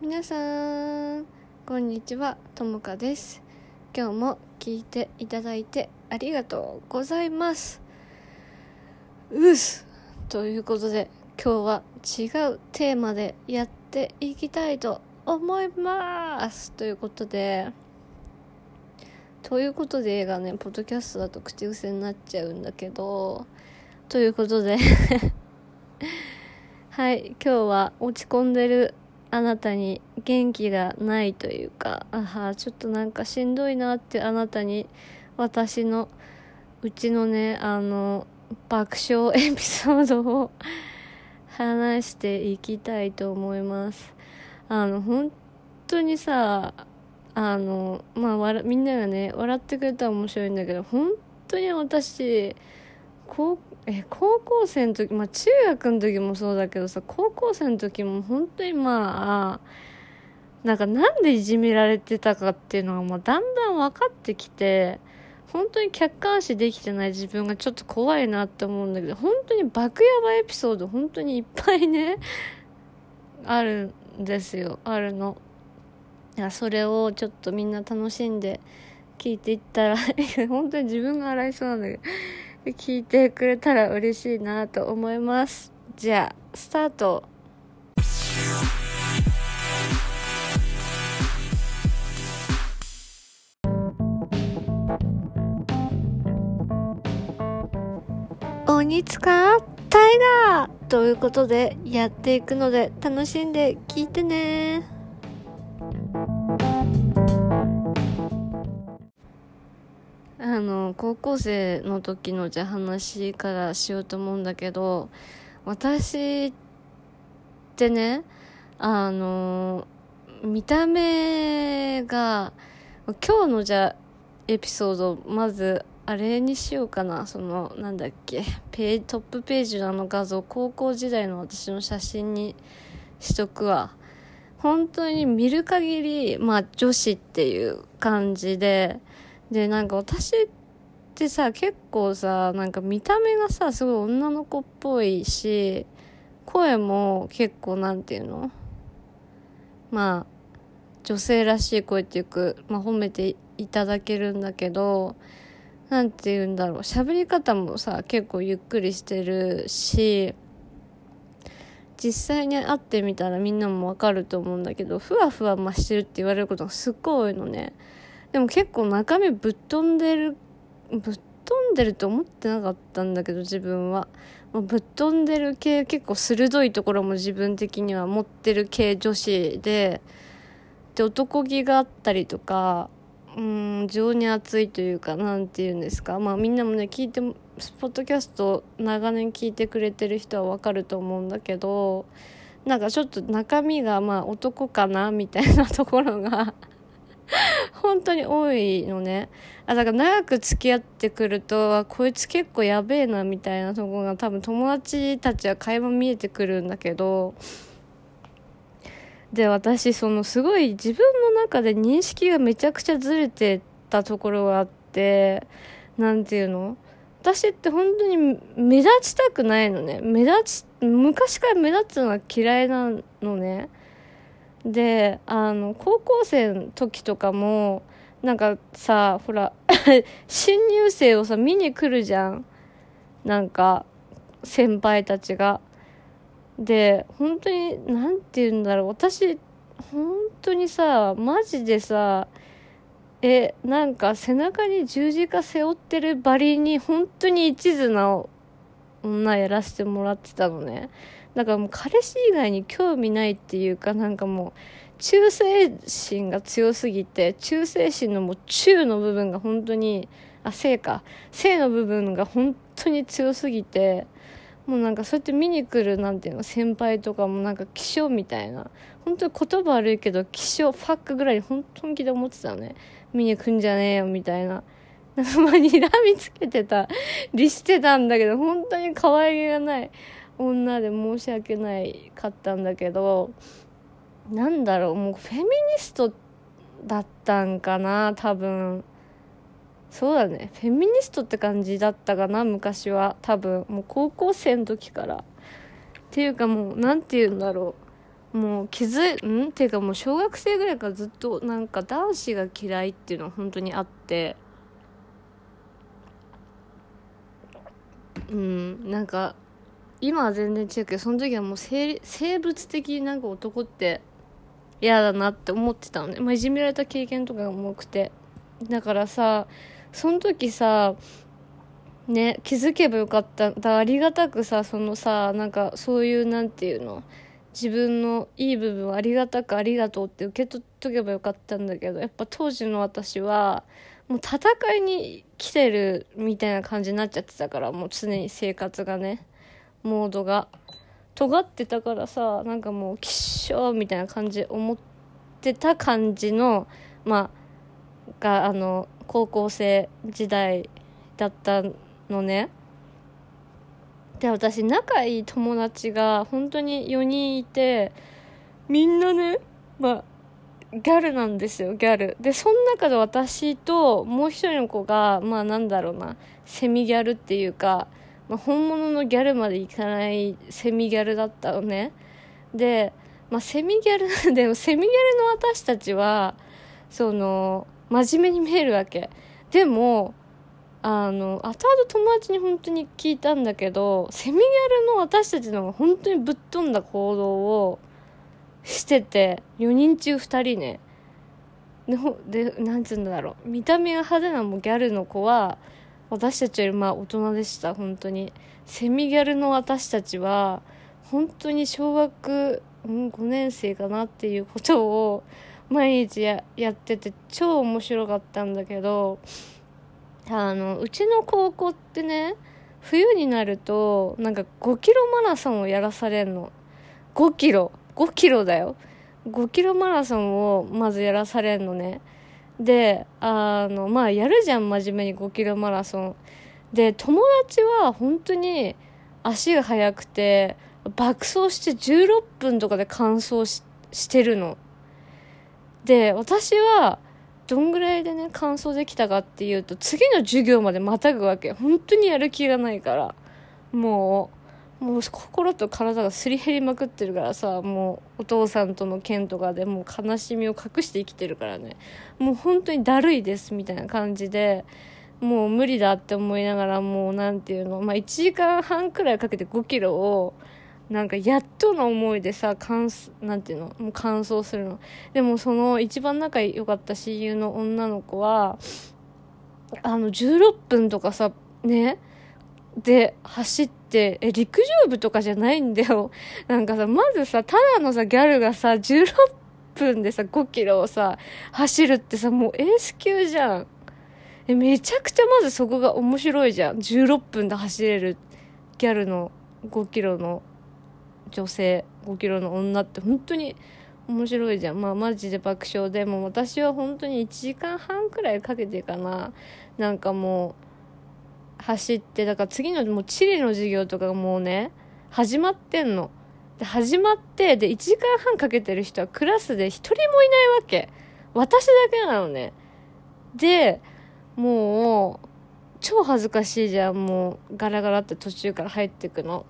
皆さんこんにちは。ともかです。今日も聞いていただいてありがとうございます。うっす。ということで今日は違うテーマでやっていきたいと思います。ということでということで映画ねポッドキャストだと口癖になっちゃうんだけどということで はい今日は落ち込んでるあなたに元気がないというかあはちょっとなんかしんどいなってあなたに私のうちのねあの爆笑エピソードを 話していきたいと思います。あの本当にさあのまあわみんながね笑ってくれたら面白いんだけど本当に私高え高校生の時まあ中学の時もそうだけどさ高校生の時も本当にまあなんかなんでいじめられてたかっていうのがまあだんだん分かってきて本当に客観視できてない自分がちょっと怖いなって思うんだけど本当に爆ヤバエピソード本当にいっぱいねあるんですよ。あるの。いやそれをちょっとみんな楽しんで聞いていったら 本当に自分が洗いそうなんだけど聞いてくれたら嬉しいなと思います。じゃあスタート。鬼塚タイガー！ということでやっていくので楽しんで聞いてね。あの高校生の時のじゃ話からしようと思うんだけど私ってねあの見た目が今日のじゃエピソードまずあれにしようかな。そのなんだっけペートップページのあの画像高校時代の私の写真にしとくわ。本当に見る限りまあ女子っていう感じででなんか私ってさ結構さなんか見た目がさすごい女の子っぽいし声も結構なんていうの？まあ女性らしい声っていうか、まあ、褒めていただけるんだけどなんて言うんだろう。喋り方もさ結構ゆっくりしてるし実際に会ってみたらみんなもわかると思うんだけどふわふわ増してるって言われることがすっごい多いのね。でも結構中身ぶっ飛んでるぶっ飛んでると思ってなかったんだけど自分は、まあ、ぶっ飛んでる系結構鋭いところも自分的には持ってる系女子でで男気があったりとかうん情に熱いというか何て言うんですか。まあみんなもね聞いてスポッドキャスト長年聞いてくれてる人はわかると思うんだけどなんかちょっと中身がまあ男かなみたいなところが 本当に多いのね。あだから長く付き合ってくるとこいつ結構やべえなみたいなとこが多分友達たちは会話見えてくるんだけど。で私そのすごい自分の中で認識がめちゃくちゃずれてたところがあって何て言うの？私って本当に目立ちたくないのね。目立ち昔から目立つのが嫌いなのね。であの高校生の時とかもなんかさほら 新入生をさ見に来るじゃん。なんか先輩たちが。で本当に何て言うんだろう。私本当にさマジでさえなんか背中に十字架背負ってるバリに本当に一途な女やらせてもらってたのね。だかもう彼氏以外に興味ないっていうかなんかもう忠誠心が強すぎて忠誠心のもう中の部分が本当にあ性か。性の部分が本当に強すぎてもうなんかそうやって見に来るなんていうの先輩とかもなんか気象みたいな。本当に言葉悪いけど気象ファックぐらい本当に気で思ってたね。見に来んじゃねえよみたいな。まあ睨みつけてたりしてたんだけど本当に可愛げがない。女で申し訳ないかったんだけどなんだろうもうフェミニストだったんかな多分。そうだね。フェミニストって感じだったかな昔は。多分。もう高校生の時から。っていうかもう何て言うんだろう。もう気づん？っていうかもう小学生ぐらいからずっとなんか男子が嫌いっていうのは本当にあって。うん。なんか今は全然違うけどその時はもう生物的になんか男って嫌だなって思ってたのね、まあ、いじめられた経験とかが重くて。だからさその時さね気づけばよかった。だありがたくさそのさなんかそういうなんていうの自分のいい部分をありがたくありがとうって受け取っとけばよかったんだけどやっぱ当時の私はもう戦いに来てるみたいな感じになっちゃってたからもう常に生活がね。モードが。尖ってたからさなんかもうきっしょみたいな感じ思ってた感じのまあがあの高校生時代だったのね。で私仲いい友達が本当に4人いてみんなねまあギャルなんですよギャル。でその中で私ともう一人の子がまあなんだろうなセミギャルっていうか、まあ、本物のギャルまでいかないセミギャルだったのね。で、まあ、セミギャル でもセミギャルの私たちはその真面目に見えるわけ。でもあの後々友達に本当に聞いたんだけどセミギャルの私たちの方が本当にぶっ飛んだ行動をしてて4人中2人ね。ででなんつうんだろう。見た目が派手なもギャルの子は私たちよりまあ大人でした本当に。セミギャルの私たちは本当に小学、うん、5年生かなっていうことを毎日ややってて超面白かったんだけどあのうちの高校ってね冬になるとなんか5キロマラソンをやらされんの。5キロ。5キロだよ。5キロマラソンをまずやらされんのね。であのまあやるじゃん真面目に5キロマラソン。で友達は本当に足が速くて爆走して16分とかで完走ししてるの。で私はどんぐらいでね完走できたかっていうと次の授業までまたぐわけ本当にやる気がないから。もうもう心と体がすり減りまくってるからさもうお父さんとの件とかでもう悲しみを隠して生きてるからね。もう本当にだるいですみたいな感じでもう無理だって思いながらもう何て言うのまあ1時間半くらいかけて5キロをなんかやっとの思いでさ完なんていうのもう完走するの。でもその一番仲良かった親友の女の子はあの16分とかさねで走って、え、陸上部とかじゃないんだよ。なんかさ、まずさ、ただのさ、ギャルがさ、16分でさ、5キロをさ、走るってさ、もうエース級じゃん。え、めちゃくちゃまずそこが面白いじゃん。16分で走れるギャルの5キロの女性、5キロの女って本当に面白いじゃん。まあマジで爆笑で、もう私は本当に1時間半くらいかけてかな。なんかもう、走ってだから次のもう地理の授業とかもうね始まってんの。で始まってで1時間半かけてる人はクラスで1人もいないわけ。私だけなのね。でもう超恥ずかしいじゃん。もうガラガラって途中から入ってくの。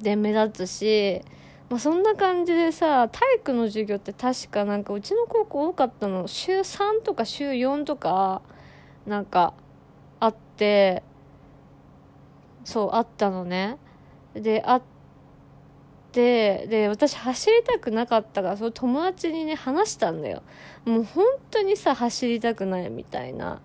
で目立つし。まあ、そんな感じでさ体育の授業って確かなんかうちの高校多かったの。週3とか週4とかなんかそうあったのね。であってで私走りたくなかったからその友達にね話したんだよ。もう本当にさ走りたくないみたいな。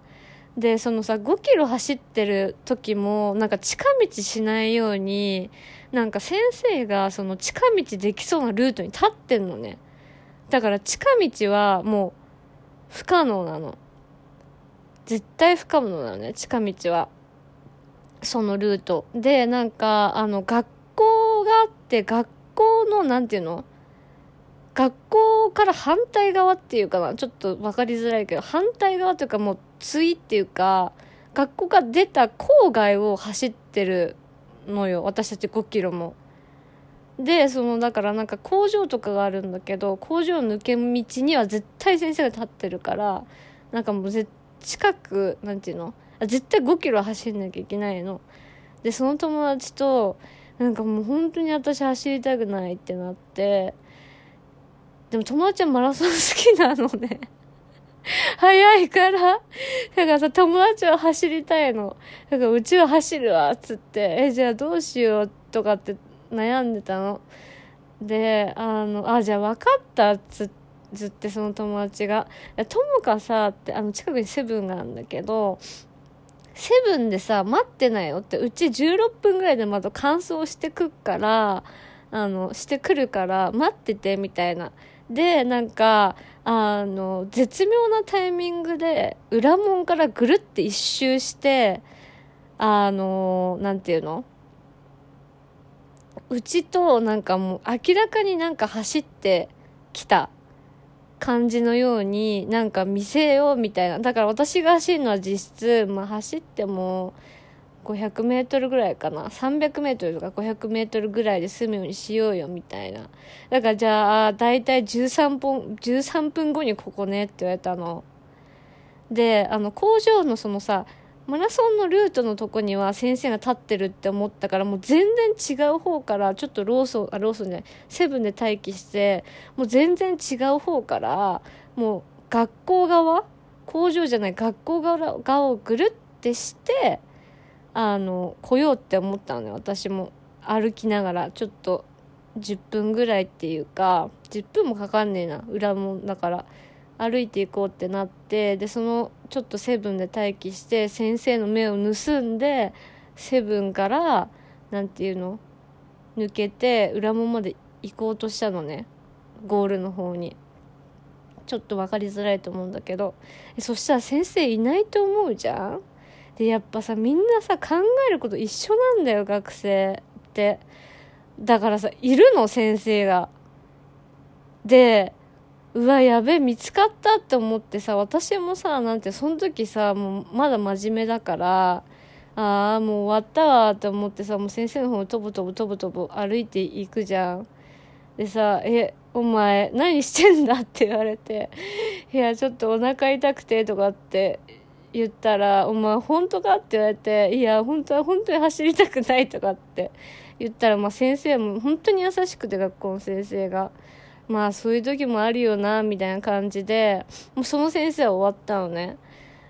でそのさ5キロ走ってる時もなんか近道しないようになんか先生がその近道できそうなルートに立ってんのね。だから近道はもう不可能なの。絶対不可能なのね近道は。そのルート。でなんかあの学校があって学校の何て言うの？学校から反対側っていうかなちょっと分かりづらいけど反対側というかもう対っていうか学校が出た郊外を走ってるのよ私たち5キロも。でそのだからなんか工場とかがあるんだけど工場抜け道には絶対先生が立ってるからなんかもう絶近くなんていうの？あ絶対5キロ走んなきゃいけないのでその友達となんかもう本当に私走りたくないってなってでも友達はマラソン好きなのね 早いから、だからさ、友達は走りたいの。だからうちは走るわ、っつって、え、じゃあどうしようとかって悩んでたの。で、あの、あ、じゃあ分かったっつってずってその友達が「ともかさ」ってあの近くにセブンがあるんだけどセブンでさ待ってないよってうち16分ぐらいでまた乾燥してくっからあのしてくるから待っててみたいな。でなんかあの絶妙なタイミングで裏門からぐるって一周してあのなんていうの？うちとなんかもう明らかになんか走ってきた。感じのようになんか見せようみたいな。だから私が走るのは実質、まあ、走っても500メートルぐらいかな。300メートルとか500メートルぐらいで済むようにしようよみたいな。だからじゃあ大体13分13分後にここねって言われたの。であの工場のそのさマラソンのルートのとこには先生が立ってるって思ったからもう全然違う方からちょっとローソンあローソンじゃないセブンで待機してもう全然違う方からもう学校側工場じゃない学校側側をぐるってしてあの来ようって思ったのね私も歩きながらちょっと10分ぐらいっていうか10分もかかんねえな。裏もだから歩いていこうってなってでそのちょっとセブンで待機して先生の目を盗んでセブンから何て言うの？抜けて裏門まで行こうとしたのね。ゴールの方に。ちょっと分かりづらいと思うんだけど。そしたら先生いないと思うじゃん？でやっぱさみんなさ考えること一緒なんだよ学生って。だからさいるの？先生が。でうわやべえ見つかったって思ってさ私もさなんてその時さもうまだ真面目だからああもう終わったわって思ってさもう先生の方をとぼとぼとぼとぼ歩いていくじゃんでさ「えお前何してんだ?」って言われて「いやちょっとお腹痛くて」とかって言ったら「お前本当か?」って言われて「いや本当は本当に走りたくない」とかって言ったら、まあ、先生も本当に優しくて学校の先生が。まあそういう時もあるよなみたいな感じでもうその先生は終わったのね。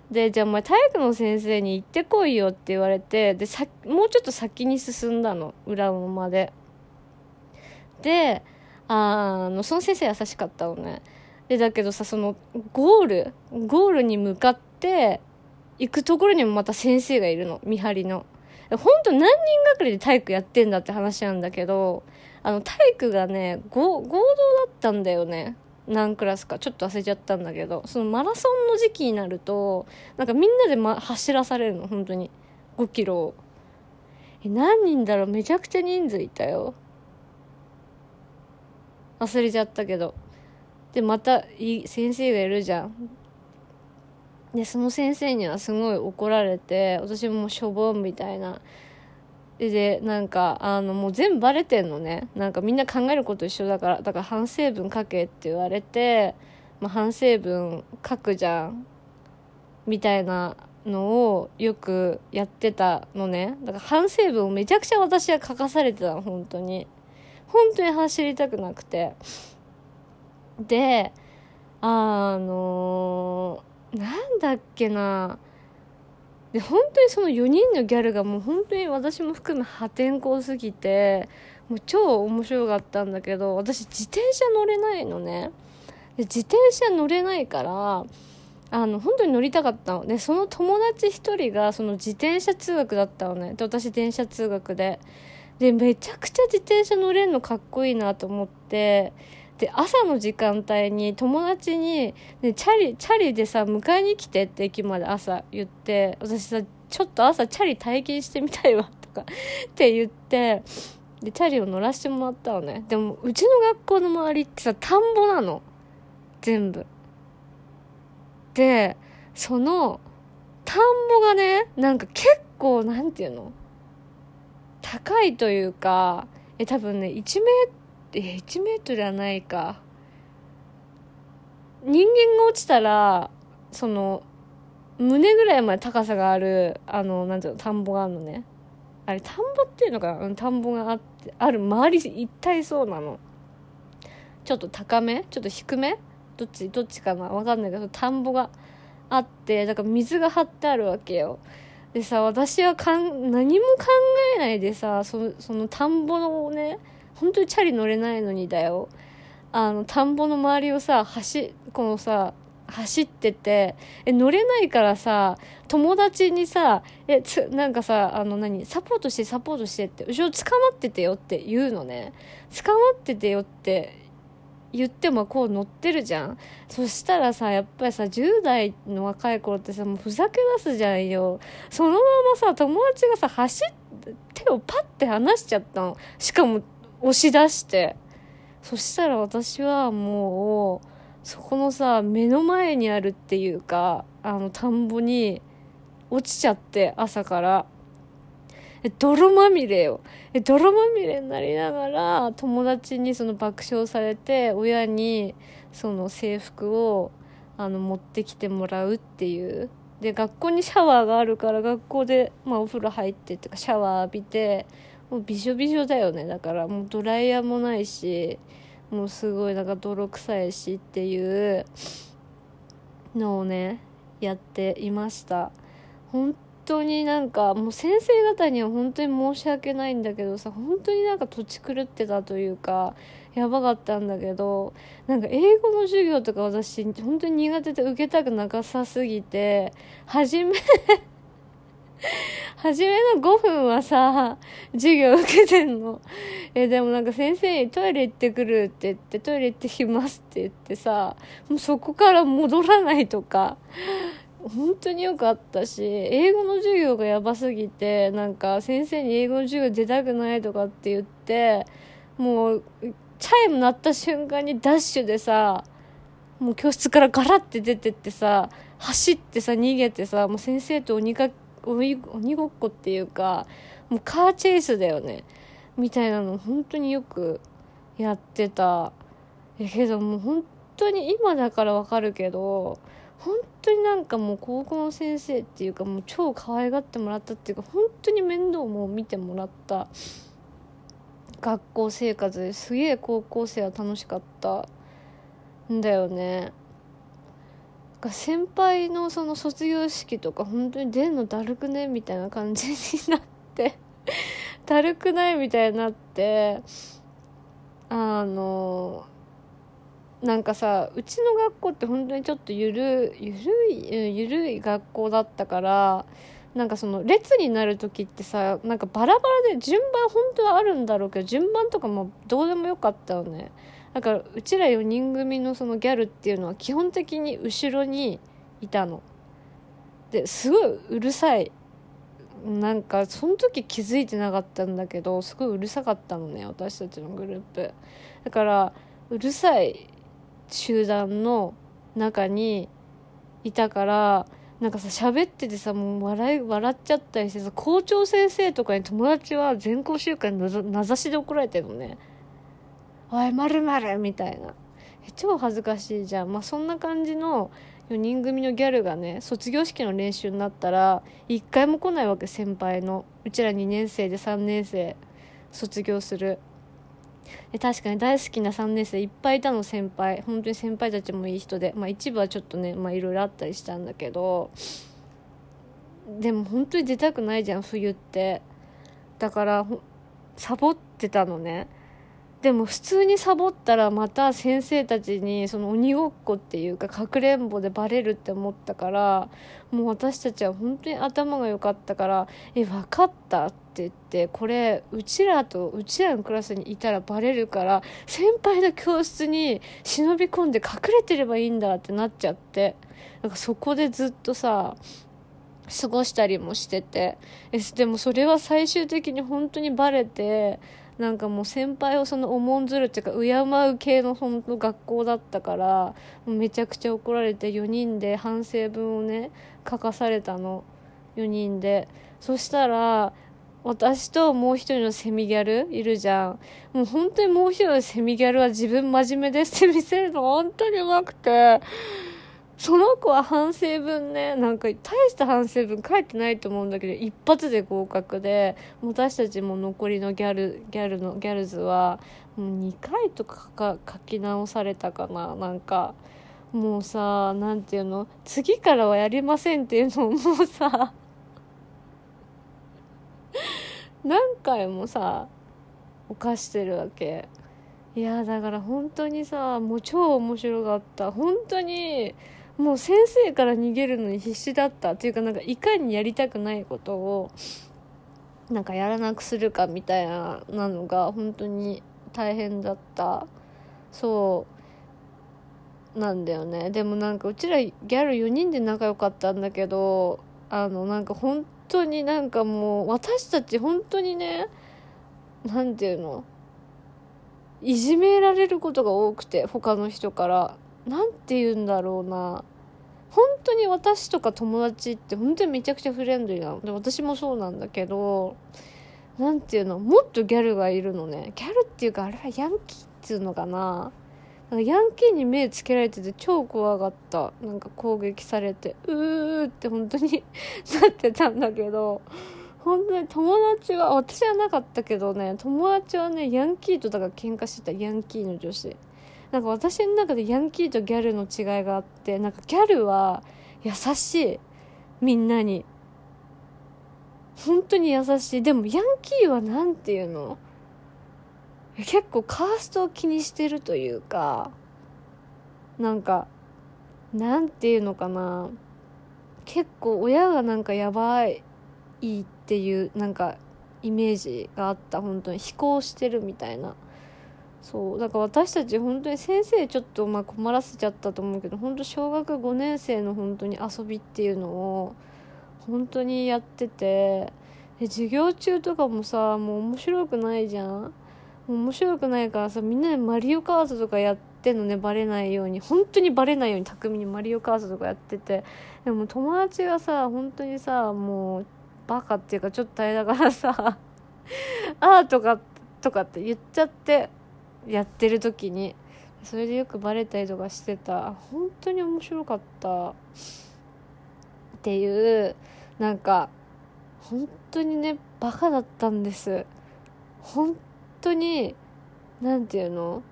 でじゃあお前体育の先生に行ってこいよって言われてでさもうちょっと先に進んだの裏門まで。であのその先生優しかったのね。でだけどさそのゴールゴールに向かって行くところにもまた先生がいるの見張りの。本当何人がかりで体育やってんだって話なんだけどあの体育がね合同だったんだよね。何クラスか。ちょっと忘れちゃったんだけど。そのマラソンの時期になるとなんかみんなで、ま、走らされるの。本当に。5キロを。え何人だろう。めちゃくちゃ人数いたよ。忘れちゃったけど。でまたい先生がいるじゃん。でその先生にはすごい怒られて私もしょぼんみたいな。でなんかあのもう全部バレてんのね。なんかみんな考えること一緒だから。だから反省文書けって言われて、まあ、反省文書くじゃん。みたいなのをよくやってたのね。だから反省文をめちゃくちゃ私は書かされてたの本当に。本当に走りたくなくて。であのー、なんだっけな。で本当にその4人のギャルがもう本当に私も含め破天荒すぎてもう超面白かったんだけど私自転車乗れないのね。で自転車乗れないからあの本当に乗りたかったの。でその友達1人がその自転車通学だったのね。で私電車通学で。でめちゃくちゃ自転車乗れるのかっこいいなと思ってで朝の時間帯に友達に、ね、チャリチャリでさ迎えに来てって駅まで朝言って私さちょっと朝チャリ体験してみたいわとか って言ってでチャリを乗らせてもらったのね。でもうちの学校の周りってさ田んぼなの。全部。でその田んぼがねなんか結構なんていうの？高いというかえ多分ね1メーえ1メートルはないか。人間が落ちたらその胸ぐらいまで高さがあるあのなんていうの田んぼがあるのね。あれ田んぼっていうのかな？田んぼがあってある周り一体そうなの。ちょっと高め？ちょっと低め？どっち？どっちかな？わかんないけど田んぼがあってだから水が張ってあるわけよ。でさ私はかん何も考えないでさそその田んぼのね本当にチャリ乗れないのにだよ。あの田んぼの周りをさ走このさ走っててえ乗れないからさ友達にさえつなんかさあの何サポートしてサポートしてって後ろ捕まっててよって言うのね。捕まっててよって言ってもこう乗ってるじゃん。そしたらさやっぱりさ10代の若い頃ってさもうふざけ出すじゃんよ。そのままさ友達がさ走って手をパッて離しちゃったの。しかも押し出して。そしたら私はもうそこのさ目の前にあるっていうかあの田んぼに落ちちゃって朝から。え泥まみれよ。え泥まみれになりながら友達にその爆笑されて親にその制服をあの持ってきてもらうっていう。で学校にシャワーがあるから学校で、まあ、お風呂入ってっていうかシャワー浴びてもうびしょびしょだよね。だからもうドライヤーもないしもうすごいなんか泥臭いしっていうのをねやっていました。本当になんかもう先生方には本当に申し訳ないんだけどさ本当になんか土地狂ってたというかやばかったんだけどなんか英語の授業とか私本当に苦手で受けたくなかさすぎて初め初めの5分はさ、授業受けてんの。え、でもなんか先生にトイレ行ってくるって言って、トイレ行ってきますって言ってさ、もうそこから戻らないとか、本当によくあったし、英語の授業がやばすぎて、なんか先生に英語の授業出たくないとかって言って、もう、チャイム鳴った瞬間にダッシュでさ、もう教室からガラって出てってさ、走ってさ、逃げてさ、もう先生と鬼か鬼ごっこっていうかもうカーチェイスだよね。みたいなの本当によくやってたやけどもう本当に今だからわかるけど本当になんかもう高校の先生っていうかもう超可愛がってもらったっていうか本当に面倒も見てもらった。学校生活ですげえ高校生は楽しかったんだよね。先輩のその卒業式とか本当に出んのだるくねみたいな感じになってだるくないみたいになってあのなんかさうちの学校って本当にちょっとゆるゆるいゆるい学校だったからなんかその列になる時ってさなんかバラバラで順番本当はあるんだろうけど順番とかもどうでもよかったよね。だからうちら4人組のそのギャルっていうのは基本的に後ろにいたの。ですごいうるさい。なんかその時気づいてなかったんだけどすごいうるさかったのね私たちのグループ。だからうるさい集団の中にいたからなんかさ喋っててさもう笑い笑っちゃったりしてさ校長先生とかに友達は全校集会に名指しで怒られてるのね。おい、まるまるみたいな。超恥ずかしいじゃん。まあ、そんな感じの4人組のギャルがね、卒業式の練習になったら、1回も来ないわけ、先輩の。うちら2年生で3年生、卒業する。で確かに大好きな3年生いっぱいいたの先輩本当に先輩たちもいい人でまあ一部はちょっとねまあいろいろあったりしたんだけどでも本当に出たくないじゃん冬ってだからサボってたのねでも普通にサボったらまた先生たちにその鬼ごっこっていうかかくれんぼでバレるって思ったからもう私たちは本当に頭が良かったから「え分かった」って言ってこれうちらとうちらのクラスにいたらバレるから先輩の教室に忍び込んで隠れてればいいんだってなっちゃってなんかそこでずっとさ過ごしたりもしててでもそれは最終的に本当にバレてなんかもう先輩をその重んずるっていうか敬う系の本当学校だったからめちゃくちゃ怒られて4人で反省文をね書かされたの。4人で。そしたら私ともう一人のセミギャルいるじゃん。もう本当にもう一人のセミギャルは自分真面目ですって見せるの本当にうまくて。その子は反省文ねなんか大した反省文書いてないと思うんだけど一発で合格で私たちも残りのギャルギャルのギャルズはもう2回とか書き直されたかななんか。もうさなんていうの次からはやりませんっていうのをもうさ何回もさ犯してるわけ。いやだから本当にさもう超面白かった。本当にもう先生から逃げるのに必死だったっていうかなんかいかにやりたくないことをなんかやらなくするかみたいなのが本当に大変だった。そうなんだよね。でもなんかうちらギャル4人で仲良かったんだけどあのなんか本当になんかもう私たち本当にね何て言うの？いじめられることが多くて他の人から。何て言うんだろうな。本当に私とか友達って本当にめちゃくちゃフレンドリーなの。で私もそうなんだけど何て言うのもっとギャルがいるのね。ギャルっていうかあれはヤンキーっていうのかな。ヤンキーに目つけられてて超怖かった。なんか攻撃されてうーって本当に なってたんだけど本当に友達は私はなかったけどね友達はねヤンキーとだから喧嘩してた。ヤンキーの女子。なんか私の中でヤンキーとギャルの違いがあってなんかギャルは優しい。みんなに。本当に優しい。でもヤンキーは何て言うの？結構カーストを気にしてるというかなんかなんていうのかな。結構親がなんかやばいっていうなんかイメージがあった。本当に飛行してるみたいな。そうだから私たち本当に先生ちょっとまあ困らせちゃったと思うけど本当小学5年生の本当に遊びっていうのを本当にやっててで授業中とかもさもう面白くないじゃん？面白くないからさみんなでマリオカートとかやってんのねバレないように。本当にバレないように巧みにマリオカートとかやってて。でも友達がさ本当にさもうバカっていうかちょっと大変だからさ ああとかとかって言っちゃって。やってる時にそれでよくバレたりとかしてた。本当に面白かった。っていうなんか本当にねバカだったんです。本当に何て言うの？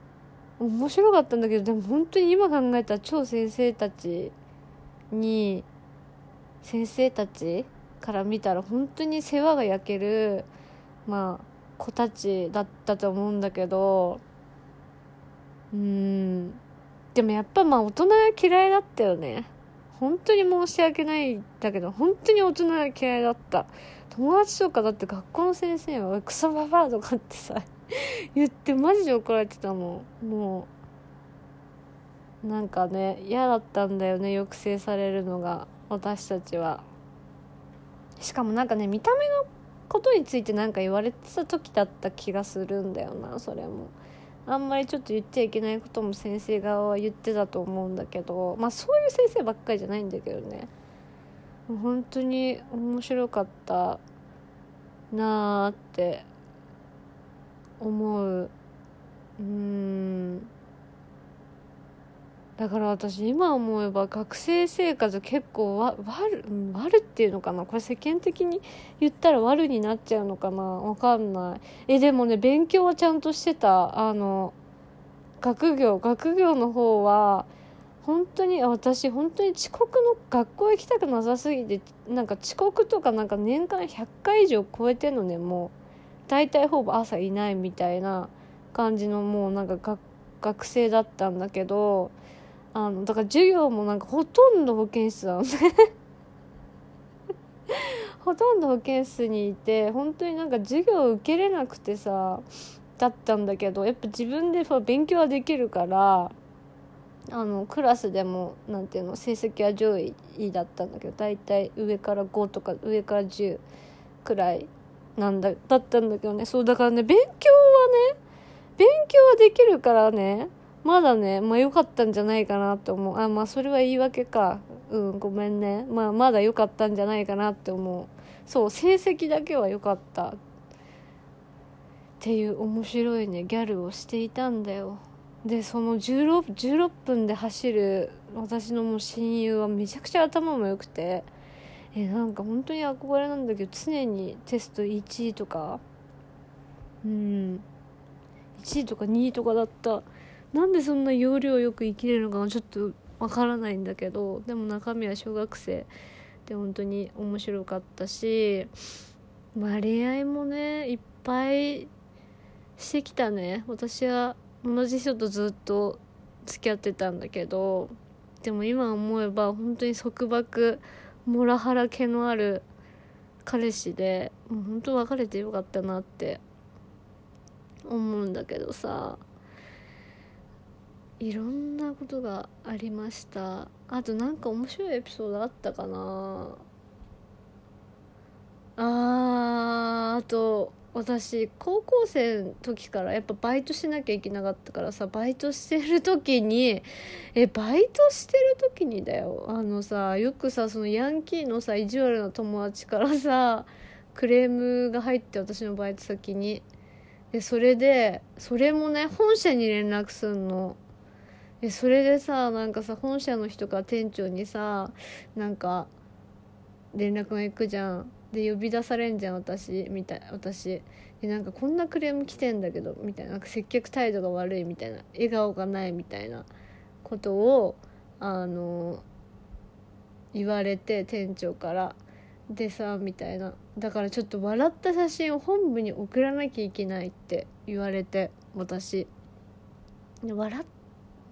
面白かったんだけどでも本当に今考えたら超先生たちに先生たちから見たら本当に世話が焼けるまあ子たちだったと思うんだけどうん。でもやっぱまあ大人が嫌いだったよね。本当に申し訳ないんだけど本当に大人が嫌いだった。友達とかだって学校の先生はクソババアとかってさ 言ってマジで怒られてたもん。もうなんかね嫌だったんだよね抑制されるのが私たちは。しかもなんかね見た目のことについて何か言われてた時だった気がするんだよなそれも。あんまりちょっと言っちゃいけないことも先生側は言ってたと思うんだけどまあそういう先生ばっかりじゃないんだけどね。本当に面白かったなあって思う。うん。だから私今思えば学生生活結構わ悪悪っていうのかな？これ世間的に言ったら悪になっちゃうのかな？わかんない。えでもね勉強はちゃんとしてた。あの学業学業の方は本当に私本当に遅刻の学校行きたくなさすぎてなんか遅刻とかなんか年間100回以上超えてんのねもう。大体ほぼ朝いないみたいな感じのもうなんか学生だったんだけどあのだから授業もなんかほとんど保健室なのね。ほとんど保健室にいて本当になんか授業受けれなくてさだったんだけどやっぱ自分で勉強はできるからあのクラスでもなんていうの成績は上位だったんだけど大体上から5とか上から10くらいなんだだったんだけどね。そうだからね勉強はね勉強はできるからねまだねまあ良かったんじゃないかなと思う。あまあそれは言い訳か。うんごめんね。まあまだ良かったんじゃないかなって思う。そう成績だけは良かった。っていう面白いねギャルをしていたんだよ。でその 16, 16分で走る私のもう親友はめちゃくちゃ頭も良くて。えなんか本当に憧れなんだけど常にテスト1位とか。うん。1位とか2位とかだった。なんでそんな要領よく生きれるのかちょっとわからないんだけどでも中身は小学生。で本当に面白かったしまあ恋愛もねいっぱいしてきたね。私は同じ人とずっと付き合ってたんだけどでも今思えば本当に束縛モラハラ毛のある彼氏でもう本当別れてよかったなって思うんだけどさ。いろんなことがありました。あとなんか面白いエピソードあったかな。ああと私高校生の時からやっぱバイトしなきゃいけなかったからさバイトしてる時にえバイトしてる時にだよ。あのさよくさそのヤンキーのさ意地悪な友達からさクレームが入って私のバイト先に。でそれでそれもね本社に連絡すんの。でそれでさなんかさ本社の人が店長にさなんか連絡が行くじゃん。で呼び出されんじゃん私みたい私。でなんかこんなクレーム来てんだけどみたいな。なんか接客態度が悪いみたいな。笑顔がないみたいな。ことをあの言われて店長から。でさみたいな。だからちょっと笑った写真を本部に送らなきゃいけないって言われて私。笑っ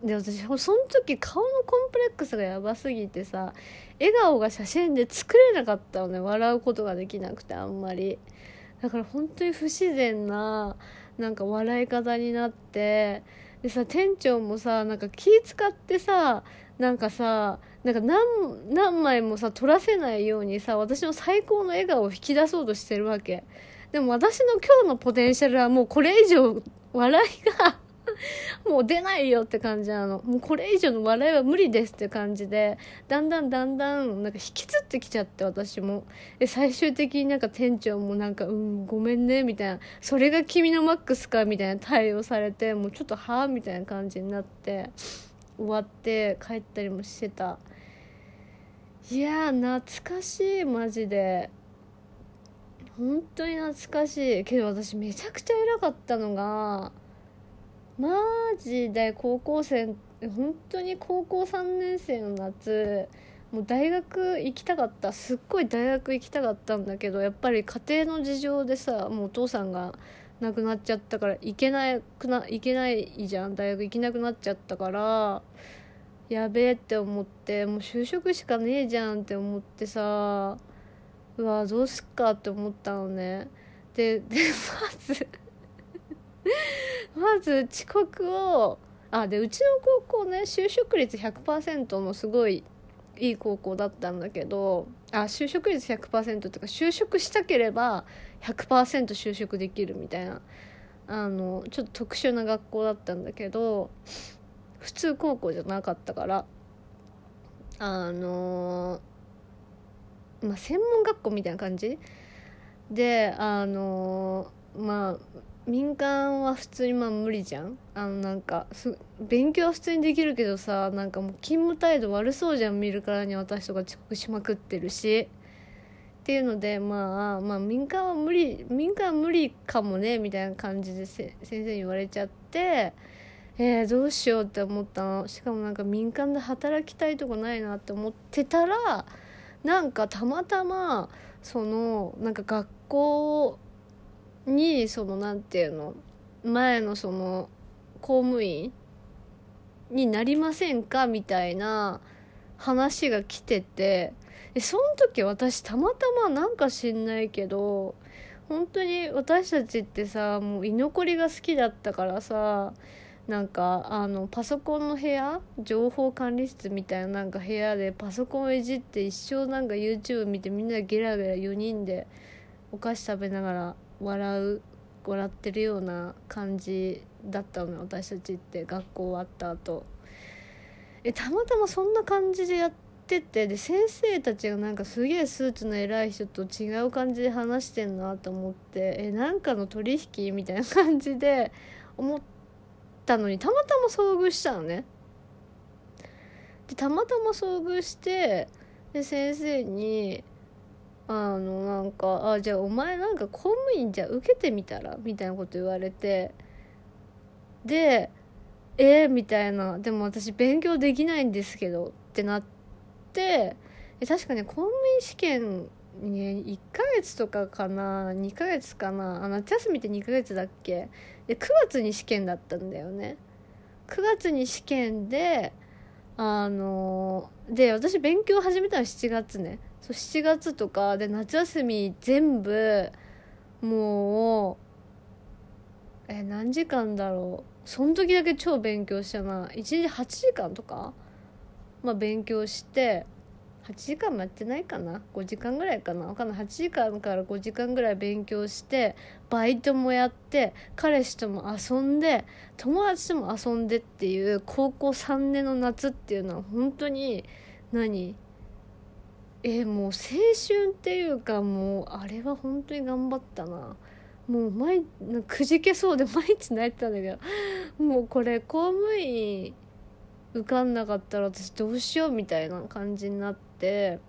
で私その時顔のコンプレックスがやばすぎてさ笑顔が写真で作れなかったのね笑うことができなくてあんまり。だから本当に不自然ななんか笑い方になってでさ店長もさなんか気使ってさなんかさなんか何何枚もさ撮らせないようにさ私の最高の笑顔を引き出そうとしてるわけ。でも私の今日のポテンシャルはもうこれ以上笑いが もう出ないよって感じなの。もうこれ以上の笑いは無理ですって感じでだんだんだんだんなんか引きつってきちゃって私も。で最終的になんか店長もなんか「うんごめんね」みたいな「それが君のマックスか」みたいな対応されてもうちょっと「はあ?」みたいな感じになって終わって帰ったりもしてた。いや懐かしいマジで。本当に懐かしい。けど私めちゃくちゃ偉かったのがマジで高校生本当に高校3年生の夏もう大学行きたかった。すっごい大学行きたかったんだけどやっぱり家庭の事情でさもうお父さんが亡くなっちゃったから行けなくな行けないじゃん。大学行けなくなっちゃったから。やべえって思ってもう就職しかねえじゃんって思ってさ。うわどうすっかって思ったのね。ででまず まず遅刻をあでうちの高校ね就職率100%のすごいいい高校だったんだけどあ就職率100%っていうか就職したければ100%就職できるみたいなあのちょっと特殊な学校だったんだけど普通高校じゃなかったからあのまあ専門学校みたいな感じ？であのまあ民間は普通にまあ無理じゃん。あのなんかす勉強は普通にできるけどさなんかもう勤務態度悪そうじゃん見るからに私とか遅刻しまくってるし。っていうのでまあまあ民間は無理民間は無理かもねみたいな感じで先生に言われちゃってえー、どうしようって思ったの。しかもなんか民間で働きたいとこないなって思ってたらなんかたまたまそのなんか学校にそのなんていうの前のその公務員になりませんかみたいな話が来ててでその時私たまたまなんか知んないけど本当に私たちってさもう居残りが好きだったからさなんかあのパソコンの部屋情報管理室みたいななんか部屋でパソコンをいじって一生なんか YouTube 見てみんなゲラゲラ4人でお菓子食べながら笑う笑ってるような感じだったの私たちって学校終わった後。えたまたまそんな感じでやっててで先生たちがなんかすげえスーツの偉い人と違う感じで話してんなと思ってえなんかの取引みたいな感じで思ったのにたまたま遭遇したのね。でたまたま遭遇してで先生にあのなんか「あじゃあお前なんか公務員じゃ受けてみたら?」みたいなこと言われて。で「えー、みたいな「でも私勉強できないんですけど」ってなって。確かね公務員試験ね1ヶ月とかかな？2ヶ月かな？あ夏休みって2ヶ月だっけ？で9月に試験だったんだよね。9月に試験であので私勉強始めたの7月ね。そう7月とかで夏休み全部もうえ何時間だろう。その時だけ超勉強したな。1日8時間とかまあ勉強して8時間もやってないかな。5時間ぐらいかな。分かんない。8時間から5時間ぐらい勉強してバイトもやって彼氏とも遊んで友達とも遊んでっていう高校3年の夏っていうのは本当に何？えー、もう青春っていうかもうあれは本当に頑張ったな。もう毎くじけそうで毎日泣いてたんだけど。もうこれ公務員受かんなかったら私どうしようみたいな感じになって。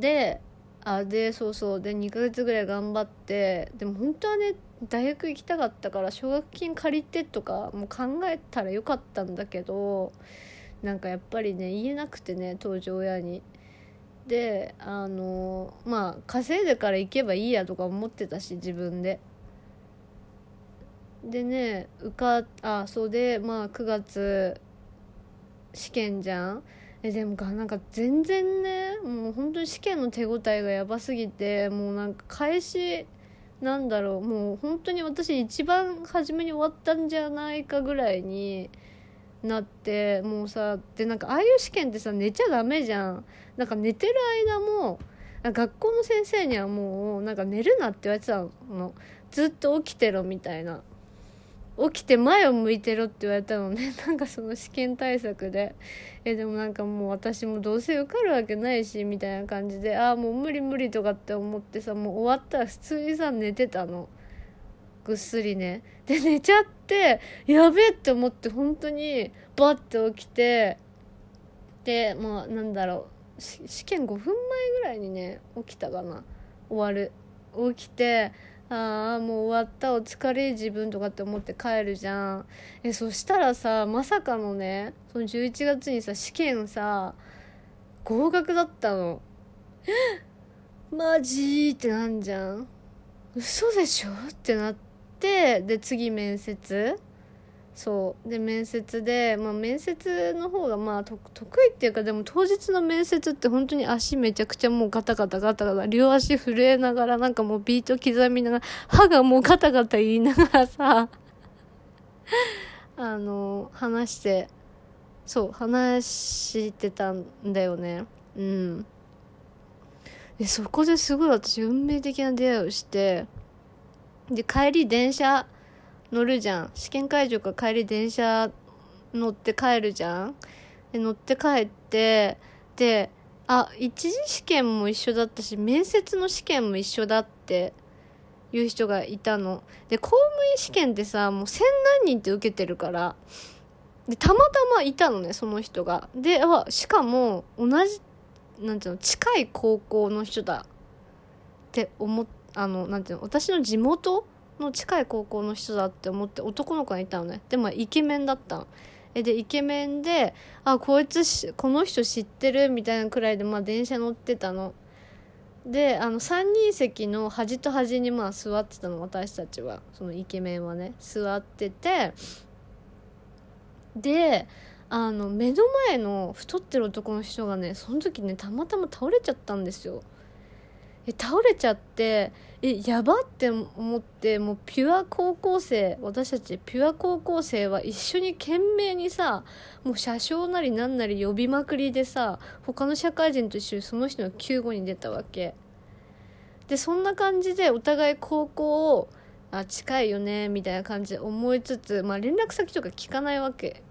であでそうそう。で2ヶ月ぐらい頑張って。でも本当はね大学行きたかったから奨学金借りてとかも考えたらよかったんだけど。なんかやっぱりね言えなくてね当時親に。であのまあ稼いでから行けばいいやとか思ってたし自分で。でね受かあそうでまあ9月試験じゃんえでもなんか全然ねもう本当に試験の手応えがやばすぎてもうなんか開始なんだろうもう本当に私一番初めに終わったんじゃないかぐらいになってもうさでなんかああいう試験ってさ寝ちゃダメじゃん。なんか寝てる間も学校の先生にはもうなんか寝るなって言われてたの。ずっと起きてろみたいな。起きて前を向いてろって言われたのね。なんかその試験対策で。えでもなんかもう私もどうせ受かるわけないしみたいな感じで。ああもう無理無理とかって思ってさもう終わったら普通にさ寝てたの。ぐっすりね。で寝ちゃってやべえって思って本当にバッて起きてでまあなんだろう試験5分前ぐらいにね起きたかな。終わる。起きてああもう終わった。お疲れ自分とかって思って帰るじゃん。えそしたらさまさかのねその11月にさ試験さ合格だったの。マジってなんじゃん。嘘でしょ？ってなって。で次面接。そう。で面接で、まあ、面接の方がまあ得意っていうかでも当日の面接って本当に足めちゃくちゃもうガタガタガタガタ両足震えながらなんかもうビート刻みながら歯がもうガタガタ言いながらさ あの話してそう話してたんだよね。うん。でそこですごい私運命的な出会いをしてで帰り電車乗るじゃん。試験会場から帰り電車乗って帰るじゃん。で乗って帰ってであ一次試験も一緒だったし面接の試験も一緒だっていう人がいたの。で公務員試験ってさもう千何人って受けてるからでたまたまいたのねその人が。であしかも同じなんていうの近い高校の人だって思っあのなんていうの私の地元の近い高校の人だって思って男の子がいたのね。でもイケメンだったのえでイケメンであこいつこの人知ってるみたいなくらいでまあ電車乗ってたの。であの3人席の端と端にまあ座ってたの私たちは。そのイケメンはね。座ってて。であの目の前の太ってる男の人がねその時ねたまたま倒れちゃったんですよ。え倒れちゃってえやばって思ってもうピュア高校生私たちピュア高校生は一緒に懸命にさもう車掌なりなんなり呼びまくりでさ他の社会人と一緒にその人の救護に出たわけ。でそんな感じでお互い高校をあ近いよねみたいな感じで思いつつ、まあ、連絡先とか聞かないわけ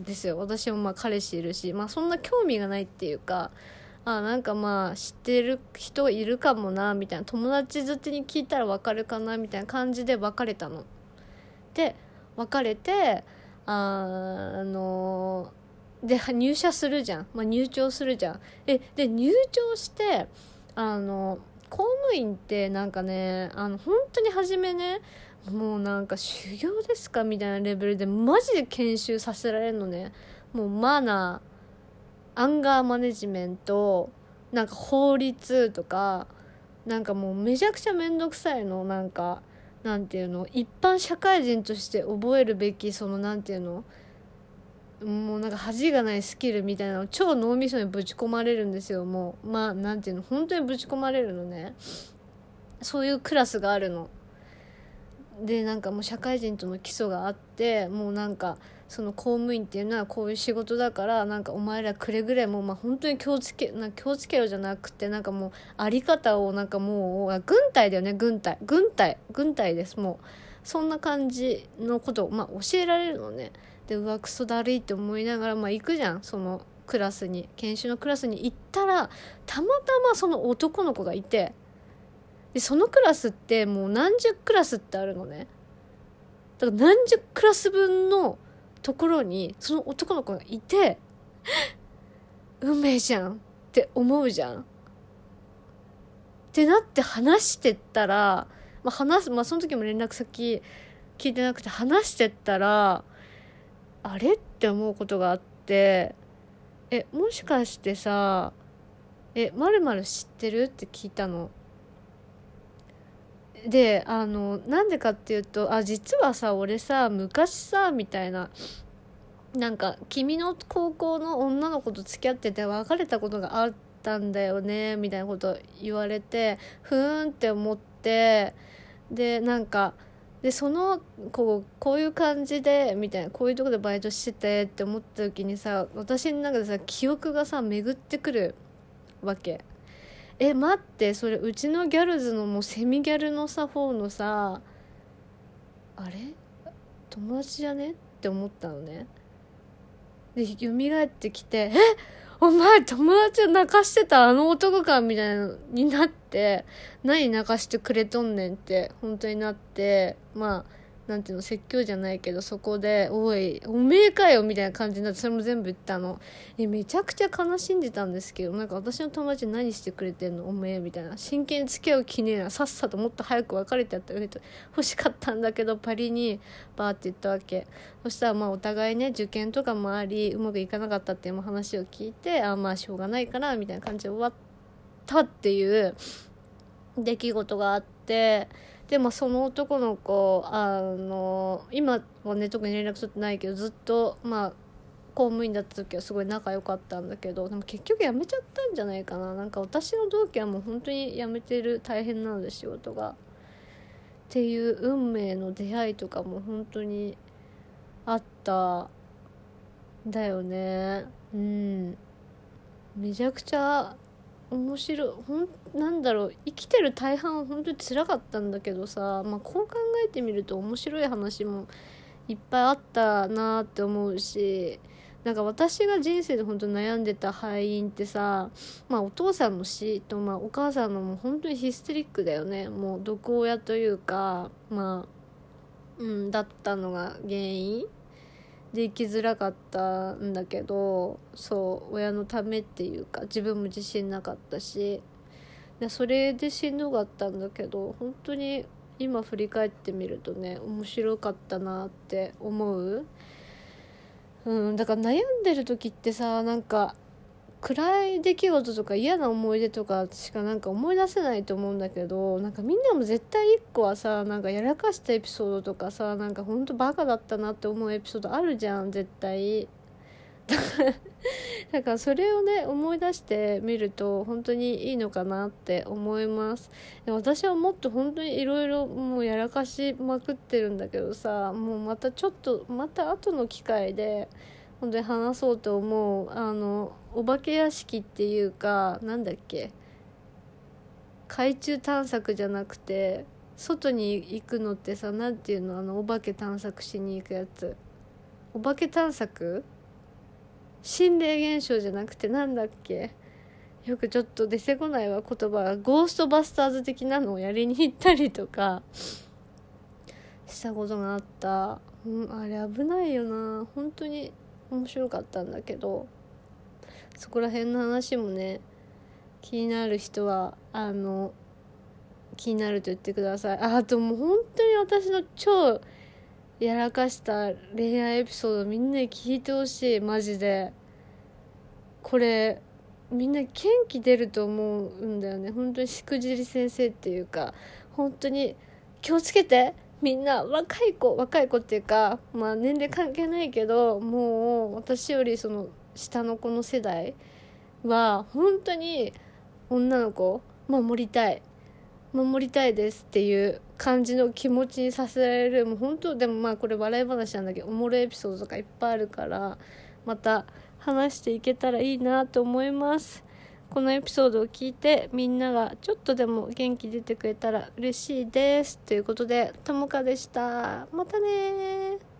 ですよ。私もまあ彼氏いるし、まあ、そんな興味がないっていうかあなんかまあ知ってる人いるかもなみたいな友達づてに聞いたらわかるかなみたいな感じで別れたの。で別れてあので入社するじゃん、まあ、入庁するじゃん。えで入庁してあの公務員ってなんかねあの本当に初めねもうなんか修行ですかみたいなレベルでマジで研修させられるのね。もうマナー。アンガーマネジメントなんか法律とかなんかもうめちゃくちゃ面倒くさいの。なんかなんていうの一般社会人として覚えるべきそのなんていうのもうなんか恥がないスキルみたいなの超脳みそにぶち込まれるんですよ。もうまあなんていうの本当にぶち込まれるのね。そういうクラスがあるの。でなんかもう社会人との基礎があってもうなんかその公務員っていうのはこういう仕事だからなんかお前らくれぐれもまあ本当に気をつけな気をつけろじゃなくてなんかもうあり方をなんかもう軍隊だよね軍隊。軍隊軍隊ですもう。そんな感じのことを、まあ、教えられるのね。でうわクソだるいって思いながら、まあ、行くじゃんそのクラスに。研修のクラスに行ったらたまたまその男の子がいて。でそのクラスってもう何十クラスってあるのね。だから何十クラス分のところにその男の子がいて 運命じゃんって思うじゃん。ってなって話してったら、まあ、話すまあその時も連絡先聞いてなくて話してったらあれって思うことがあってえもしかしてさえまる知ってる？って聞いたの。であのなんでかっていうとあ実はさ俺さ昔さみたいななんか君の高校の女の子と付き合ってて別れたことがあったんだよねみたいなこと言われてふーんって思ってでなんかでそのこうこういう感じでみたいなこういうとこでバイトしててって思った時にさ私の中でさ記憶がさ巡ってくるわけ。え待ってそれうちのギャルズのもうセミギャルのさ方のさあれ？友達じゃね？って思ったのね。で蘇ってきて「え？お前友達を泣かしてたあの男か」みたいなのになって何泣かしてくれとんねんって本当になってまあなんていうの説教じゃないけどそこで「おいおめえかよ」みたいな感じになってそれも全部言ったの。えめちゃくちゃ悲しんでたんですけどなんか私の友達何してくれてんの？おめえみたいな。真剣に付き合う気ねえな。さっさともっと早く別れてやったよねと。欲しかったんだけどパリにバーって言ったわけ。そしたらまあお互いね受験とかもありうまくいかなかったっていう話を聞いてあまあしょうがないかなみたいな感じで終わったっていう出来事があってでもその男の子あの今はね特に連絡取ってないけどずっとまあ公務員だった時はすごい仲良かったんだけどでも結局辞めちゃったんじゃないかな。なんか私の同期はもう本当に辞めてる大変なので仕事が。っていう運命の出会いとかも本当にあった。だよね。うん。めちゃくちゃ面白い。ほんなんだろう。生きてる大半は本当につらかったんだけどさ、まあ、こう考えてみると面白い話もいっぱいあったなって思うし。なんか私が人生で本当悩んでた敗因ってさ、まあ、お父さんの死と、まあ、お母さんのもう本当にヒステリックだよね。もう毒親というかまあうんだったのが原因。で生きづらかったんだけどそう親のためっていうか自分も自信なかったしでそれでしんどかったんだけど本当に今振り返ってみるとね面白かったなって思う、うん、だから悩んでる時ってさなんか暗い出来事とか嫌な思い出とかしかなんか思い出せないと思うんだけどなんかみんなも絶対一個はさなんかやらかしたエピソードとかさなんかほんとバカだったなって思うエピソードあるじゃん絶対。だからかそれをね思い出してみると本当にいいのかなって思います。で私はもっと本当にいろいろもうやらかしまくってるんだけどさもうまたちょっとまた後の機会で本当に話そうと思うあのお化け屋敷っていうかなんだっけ海中探索じゃなくて外に行くのってさ何ていうのあのお化け探索しに行くやつ。お化け探索？心霊現象じゃなくてなんだっけ？よくちょっと出てこないわ言葉ゴーストバスターズ的なのをやりに行ったりとか。したことがあった。うん、あれ危ないよな。本当に面白かったんだけどそこら辺の話もね気になる人はあの気になると言ってください。ああともう本当に私の超やらかした恋愛エピソードみんなに聞いてほしいマジで。これみんな元気出ると思うんだよね。本当にしくじり先生っていうか本当に気をつけて。みんな若い子若い子っていうかまあ年齢関係ないけどもう私よりその下の子の世代は本当に女の子守りたい。守りたいですっていう感じの気持ちにさせられる。もう本当でもまあこれ笑い話なんだけどおもろいエピソードとかいっぱいあるからまた話していけたらいいなと思います。このエピソードを聞いてみんながちょっとでも元気出てくれたら嬉しいですということでともかでした。またねー。